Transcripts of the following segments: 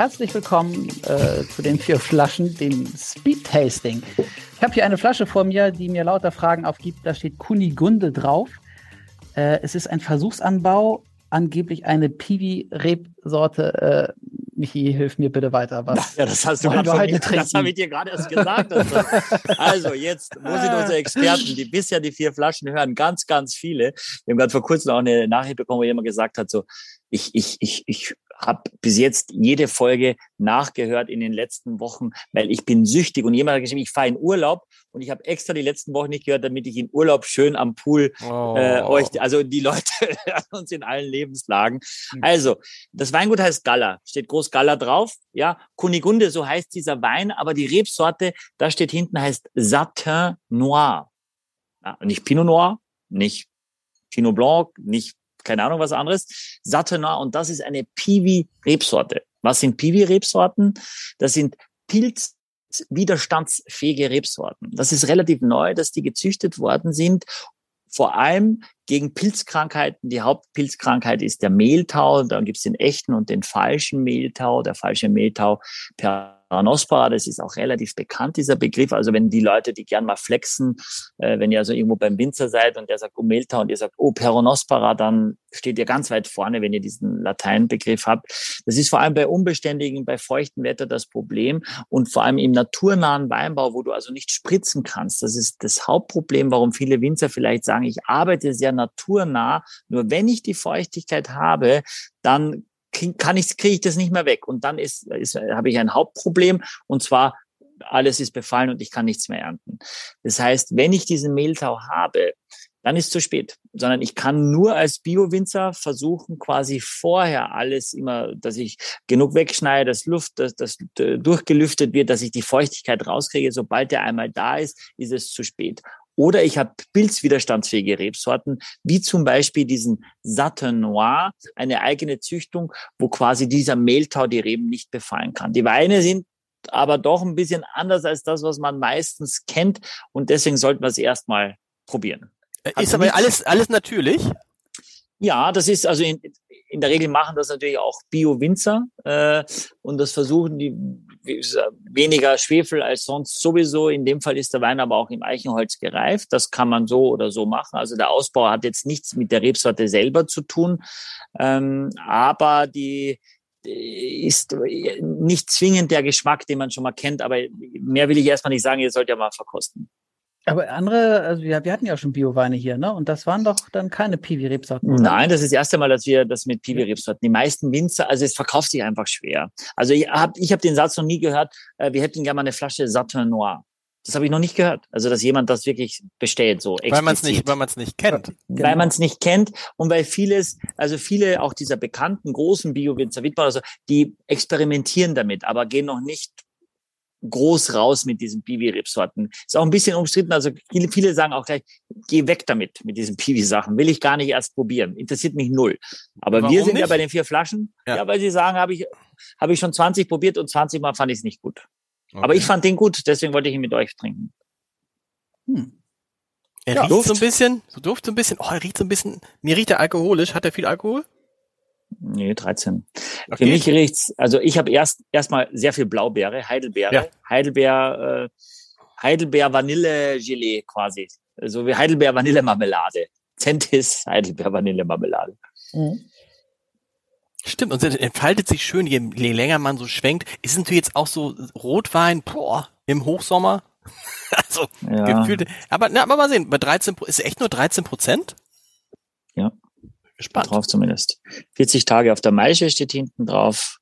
herzlich willkommen äh, zu den vier Flaschen, dem Speed Tasting. Ich habe hier eine Flasche vor mir, die mir lauter Fragen aufgibt. Da steht Kunigunde drauf. Äh, es ist ein Versuchsanbau, angeblich eine Piwi-Rebsorte. Äh, Michi, hilf mir bitte weiter. Was ja, das hast du gerade mir, das habe ich dir gerade erst gesagt. Also, also jetzt muss ich unsere Experten, die bisher die vier Flaschen hören, ganz, ganz viele. Wir haben gerade vor kurzem auch eine Nachricht bekommen, wo jemand gesagt hat, so, ich, ich, ich, ich habe bis jetzt jede Folge nachgehört in den letzten Wochen, weil ich bin süchtig und jemand hat geschrieben, ich fahre in Urlaub und ich habe extra die letzten Wochen nicht gehört, damit ich in Urlaub schön am Pool oh. äh, euch, also die Leute uns in allen Lebenslagen. Hm. Also, das Weingut heißt Galla, steht groß Galla drauf, ja, Kunigunde, so heißt dieser Wein, aber die Rebsorte, da steht hinten, heißt Satin Noir. Ja, nicht Pinot Noir, nicht Pinot Blanc, nicht keine Ahnung was anderes, Satana und das ist eine Piwi-Rebsorte. Was sind Piwi-Rebsorten? Das sind pilzwiderstandsfähige Rebsorten. Das ist relativ neu, dass die gezüchtet worden sind, vor allem gegen Pilzkrankheiten. Die Hauptpilzkrankheit ist der Mehltau. Dann gibt es den echten und den falschen Mehltau. Der falsche Mehltau per Paranospora, das ist auch relativ bekannt, dieser Begriff. Also wenn die Leute, die gern mal flexen, äh, wenn ihr also irgendwo beim Winzer seid und der sagt, oh Melta und ihr sagt, oh Peronospora, dann steht ihr ganz weit vorne, wenn ihr diesen Lateinbegriff habt. Das ist vor allem bei unbeständigen, bei feuchtem Wetter das Problem und vor allem im naturnahen Weinbau, wo du also nicht spritzen kannst. Das ist das Hauptproblem, warum viele Winzer vielleicht sagen, ich arbeite sehr naturnah. Nur wenn ich die Feuchtigkeit habe, dann kann ich, kriege ich das nicht mehr weg. Und dann ist, ist, habe ich ein Hauptproblem und zwar alles ist befallen und ich kann nichts mehr ernten. Das heißt, wenn ich diesen Mehltau habe, dann ist zu spät, sondern ich kann nur als Bio-Winzer versuchen, quasi vorher alles immer, dass ich genug wegschneide, dass Luft, dass das durchgelüftet wird, dass ich die Feuchtigkeit rauskriege. Sobald der einmal da ist, ist es zu spät. Oder ich habe pilzwiderstandsfähige Rebsorten, wie zum Beispiel diesen Satin Noir, eine eigene Züchtung, wo quasi dieser Mehltau die Reben nicht befallen kann. Die Weine sind aber doch ein bisschen anders als das, was man meistens kennt. Und deswegen sollten wir es erstmal probieren. Äh, ist aber alles, alles natürlich? Ja, das ist also in, in der Regel machen das natürlich auch Bio-Winzer äh, und das versuchen die weniger Schwefel als sonst sowieso. In dem Fall ist der Wein aber auch im Eichenholz gereift. Das kann man so oder so machen. Also der Ausbau hat jetzt nichts mit der Rebsorte selber zu tun, ähm, aber die ist nicht zwingend der Geschmack, den man schon mal kennt, aber mehr will ich erstmal nicht sagen, ihr sollt ja mal verkosten. Aber andere, also wir, wir hatten ja schon Bioweine hier, ne? Und das waren doch dann keine Piwi-Rebsorten. Nein, das ist das erste Mal, dass wir das mit Piwi-Rebsorten. Die meisten Winzer, also es verkauft sich einfach schwer. Also ich habe ich hab den Satz noch nie gehört, äh, wir hätten gerne mal eine Flasche Satin Noir. Das habe ich noch nicht gehört. Also dass jemand das wirklich bestellt, so explizit. Weil man es nicht, weil man es nicht kennt. Genau. Weil man es nicht kennt und weil vieles, also viele auch dieser bekannten großen Bio-Winzer, Wittmann, also die experimentieren damit, aber gehen noch nicht groß raus mit diesen Piwi-Rebsorten. Ist auch ein bisschen umstritten. Also viele, viele sagen auch gleich, geh weg damit, mit diesen Piwi-Sachen. Will ich gar nicht erst probieren. Interessiert mich null. Aber Warum wir sind nicht? ja bei den vier Flaschen. Ja, ja weil sie sagen, habe ich, habe ich schon 20 probiert und 20 Mal fand ich es nicht gut. Okay. Aber ich fand den gut, deswegen wollte ich ihn mit euch trinken. Hm. Er ja, riecht Duft. so ein bisschen, so duft so ein bisschen, oh, er riecht so ein bisschen, mir riecht er alkoholisch. Hat er viel Alkohol? Nee, 13. Okay. Für mich riecht's, also ich habe erst erstmal sehr viel Blaubeere, Heidelbeere, ja. Heidelbeer, äh, Heidelbeer Vanille Gelee quasi. So also wie Heidelbeer Vanille Marmelade. Zentis Heidelbeer Vanille Marmelade. Mhm. Stimmt, und es entfaltet sich schön, je, je länger man so schwenkt. Ist natürlich jetzt auch so Rotwein, boah, im Hochsommer. also, ja. gefühlt. Aber, na, aber mal sehen, bei 13, ist echt nur 13 Prozent? Ja. Gespannt. Drauf zumindest. 40 Tage auf der Maische steht hinten drauf.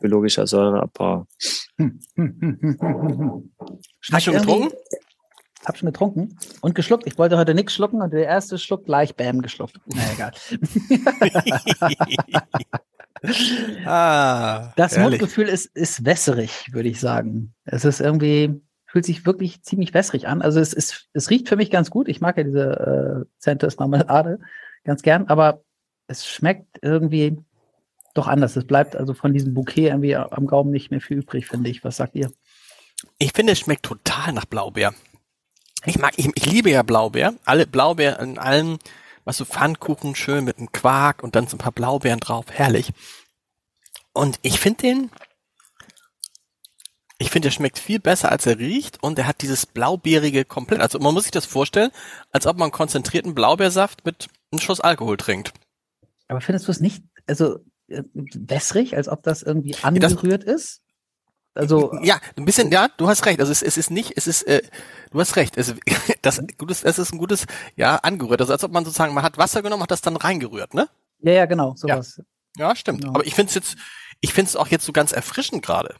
Biologischer Säureabbau. Hm. Hast du schon getrunken? Hab schon getrunken und geschluckt. Ich wollte heute nichts schlucken und der erste Schluck gleich Bäm geschluckt. Na egal. ah, das ehrlich. Mundgefühl ist, ist wässrig, würde ich sagen. Es ist irgendwie, fühlt sich wirklich ziemlich wässrig an. Also es, ist, es riecht für mich ganz gut. Ich mag ja diese äh, Centers Marmelade ganz gern, aber es schmeckt irgendwie doch anders. Es bleibt also von diesem Bouquet irgendwie am Gaumen nicht mehr viel übrig, finde ich. Was sagt ihr? Ich finde, es schmeckt total nach Blaubeer. Ich mag, ich, ich liebe ja Blaubeer. Alle Blaubeer in allem, was so Pfannkuchen schön mit einem Quark und dann so ein paar Blaubeeren drauf. Herrlich. Und ich finde den, ich finde, der schmeckt viel besser, als er riecht und er hat dieses blaubeerige komplett. Also man muss sich das vorstellen, als ob man konzentrierten Blaubeersaft mit einem Schuss Alkohol trinkt. Aber findest du es nicht, also äh, wässrig, als ob das irgendwie angerührt das, ist? Also ja, ein bisschen, ja, du hast recht. Also es, es ist nicht, es ist, äh, du hast recht. Es, das gutes, es ist ein gutes, ja, angerührt. Also als ob man sozusagen, man hat Wasser genommen, hat das dann reingerührt, ne? Ja, ja, genau, sowas. Ja, ja stimmt. Genau. Aber ich finde es jetzt, ich finde es auch jetzt so ganz erfrischend gerade.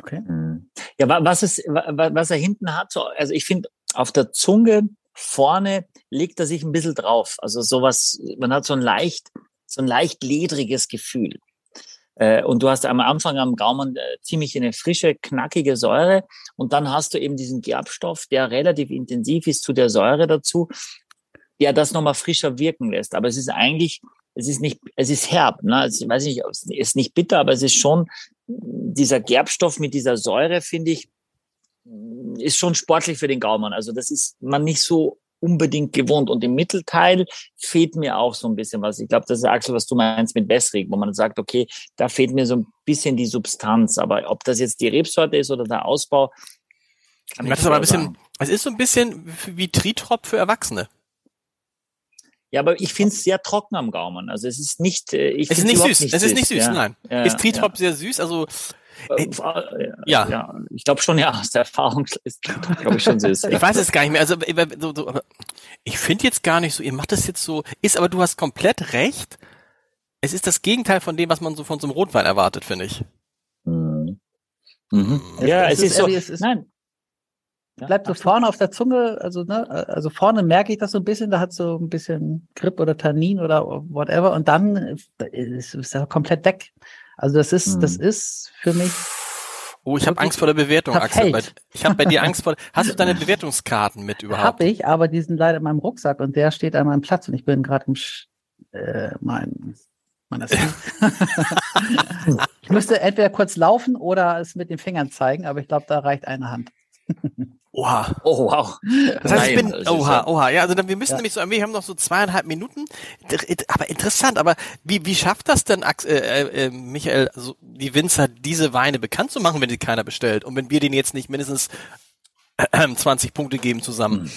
Okay. Hm. Ja, was es, was er hinten hat, so, also ich finde auf der Zunge vorne legt er sich ein bisschen drauf. Also sowas, man hat so ein leicht, so ein leicht ledriges Gefühl. Äh, und du hast am Anfang am Gaumen äh, ziemlich eine frische, knackige Säure. Und dann hast du eben diesen Gerbstoff, der relativ intensiv ist zu der Säure dazu, der das nochmal frischer wirken lässt. Aber es ist eigentlich, es ist nicht, es ist herb. Ne? Also, ich weiß nicht, es ist nicht bitter, aber es ist schon dieser Gerbstoff mit dieser Säure, finde ich, ist schon sportlich für den Gaumen. Also das ist man nicht so unbedingt gewohnt. Und im Mittelteil fehlt mir auch so ein bisschen was. Ich glaube, das ist Axel, was du meinst mit Wässrig, wo man sagt, okay, da fehlt mir so ein bisschen die Substanz. Aber ob das jetzt die Rebsorte ist oder der Ausbau, kann ich das aber ein bisschen, es ist so ein bisschen wie Tritrop für Erwachsene. Ja, aber ich finde es sehr trocken am Gaumen. Also es ist nicht, äh, ich es ist nicht süß. Nicht es ist nicht süß, ja. nein. Ja, ist Tritrop ja. sehr süß? Also äh, äh, ja. ja, ich glaube schon, ja, aus der Erfahrung ist, glaube ich, schon süß. ich weiß es gar nicht mehr. Also so, so, ich finde jetzt gar nicht so, ihr macht das jetzt so, ist aber du hast komplett recht. Es ist das Gegenteil von dem, was man so von so einem Rotwein erwartet, finde ich. Mhm. Mhm. Ja, es, es, ist, ist so. Es ist, nein. Bleibt so vorne auf der Zunge, also ne, also vorne merke ich das so ein bisschen, da hat so ein bisschen Grip oder Tannin oder whatever und dann ist es komplett weg. Also das ist, hm. das ist für mich. Oh, ich habe Angst vor der Bewertung, Axel. Ich habe bei dir Angst vor. Hast du deine Bewertungskarten mit überhaupt? Habe ich, aber die sind leider in meinem Rucksack und der steht an meinem Platz und ich bin gerade im äh, mein meiner Ich müsste entweder kurz laufen oder es mit den Fingern zeigen, aber ich glaube, da reicht eine Hand. Oha. Oh, wow. Das heißt, Nein, ich bin, oha, oha. Ja, also dann, wir müssen ja. nämlich so, wir haben noch so zweieinhalb Minuten. Aber interessant, aber wie, wie schafft das denn, äh, äh, äh, Michael, also die Winzer, diese Weine bekannt zu machen, wenn die keiner bestellt? Und wenn wir den jetzt nicht mindestens 20 Punkte geben zusammen.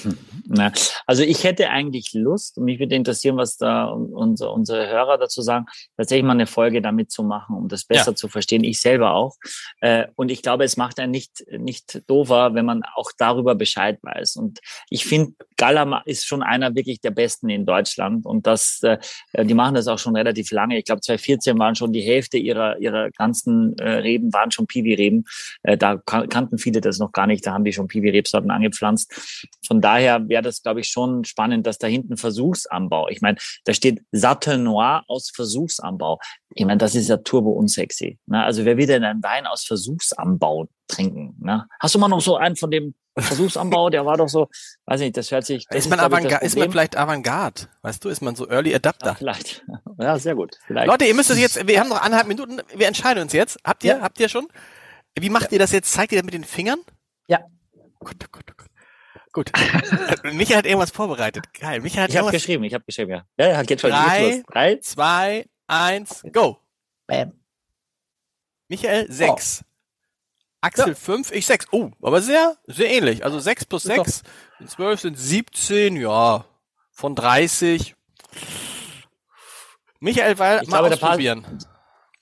Na, also ich hätte eigentlich Lust, und mich würde interessieren, was da unsere, unsere Hörer dazu sagen, tatsächlich mal eine Folge damit zu machen, um das besser ja. zu verstehen. Ich selber auch. Äh, und ich glaube, es macht einen nicht, nicht doofer, wenn man auch darüber Bescheid weiß. Und ich finde, Gala ist schon einer wirklich der besten in Deutschland. Und das, äh, die machen das auch schon relativ lange. Ich glaube, 2014 waren schon die Hälfte ihrer, ihrer ganzen äh, Reben, waren schon Piwi-Reben. Da kannten viele das noch gar nicht. Da haben die schon Piwi Rebsorten angepflanzt. Von daher wäre das, glaube ich, schon spannend, dass da hinten Versuchsanbau. Ich meine, da steht Satte Noir aus Versuchsanbau. Ich meine, das ist ja turbo unsexy. Ne? Also wer will denn einen Wein aus Versuchsanbau trinken? Ne? Hast du mal noch so einen von dem Versuchsanbau, der war doch so, weiß nicht, das hört sich. Das ist, man Avantgarde, ist man vielleicht Avantgarde? Weißt du, ist man so Early Adapter? Ja, vielleicht. Ja, sehr gut. Vielleicht. Leute, ihr müsst es jetzt, wir haben noch anderthalb Minuten, wir entscheiden uns jetzt. Habt ihr, ja. habt ihr schon? Wie macht ja. ihr das jetzt? Zeigt ihr das mit den Fingern? Ja. Gut, gut, gut. Gut. Michael hat irgendwas vorbereitet. Geil. Michael hat ich habe geschrieben, ich habe geschrieben, ja. Ja, ja, geht schon. Drei, Drei, zwei, eins, go. Bam. Michael, sechs. Oh. Axel ja. fünf, ich sechs. Oh, aber sehr, sehr ähnlich. Also sechs plus sechs, zwölf sind siebzehn, ja, von dreißig. Michael, weil, ich mal glaube, ausprobieren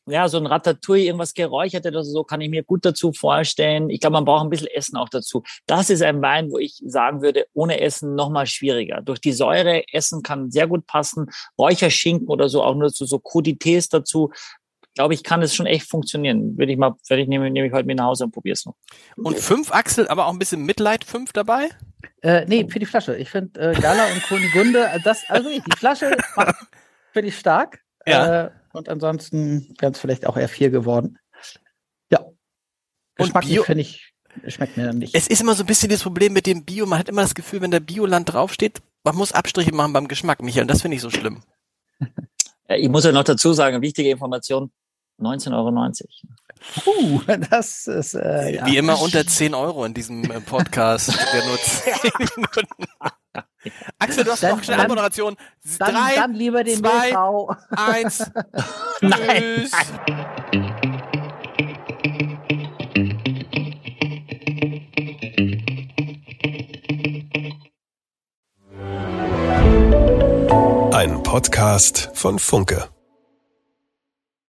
ja, so ein Ratatouille, irgendwas geräuchert oder so, kann ich mir gut dazu vorstellen. Ich glaube, man braucht ein bisschen Essen auch dazu. Das ist ein Wein, wo ich sagen würde, ohne Essen nochmal schwieriger. Durch die Säure, Essen kann sehr gut passen. Räucherschinken oder so, auch nur zu so Crudités dazu. Glaube ich, kann es schon echt funktionieren. Würde ich mal, würde ich nehme, nehme ich heute mit nach Hause und probiere es noch. Und fünf Achsel, aber auch ein bisschen Mitleid fünf dabei? Äh, nee, für die Flasche. Ich finde äh, Gala und Kunigunde, äh, das, also die Flasche finde ich stark. Ja. Äh, und ansonsten wären es vielleicht auch eher vier geworden. Ja. Geschmack finde ich, schmeckt mir nicht. Es ist immer so ein bisschen das Problem mit dem Bio. Man hat immer das Gefühl, wenn der Bioland draufsteht, man muss Abstriche machen beim Geschmack, Michael. Und das finde ich so schlimm. Ich muss ja noch dazu sagen, wichtige Information, 19,90 Euro. Puh, das ist äh, ja. wie immer unter 10 Euro in diesem äh, Podcast. der nur 10 Minuten. Axel, du hast dann, noch eine Moderation. Dann, Drei, dann lieber den zwei, Milchau. eins. Tschüss. Nein. Ein Podcast von Funke.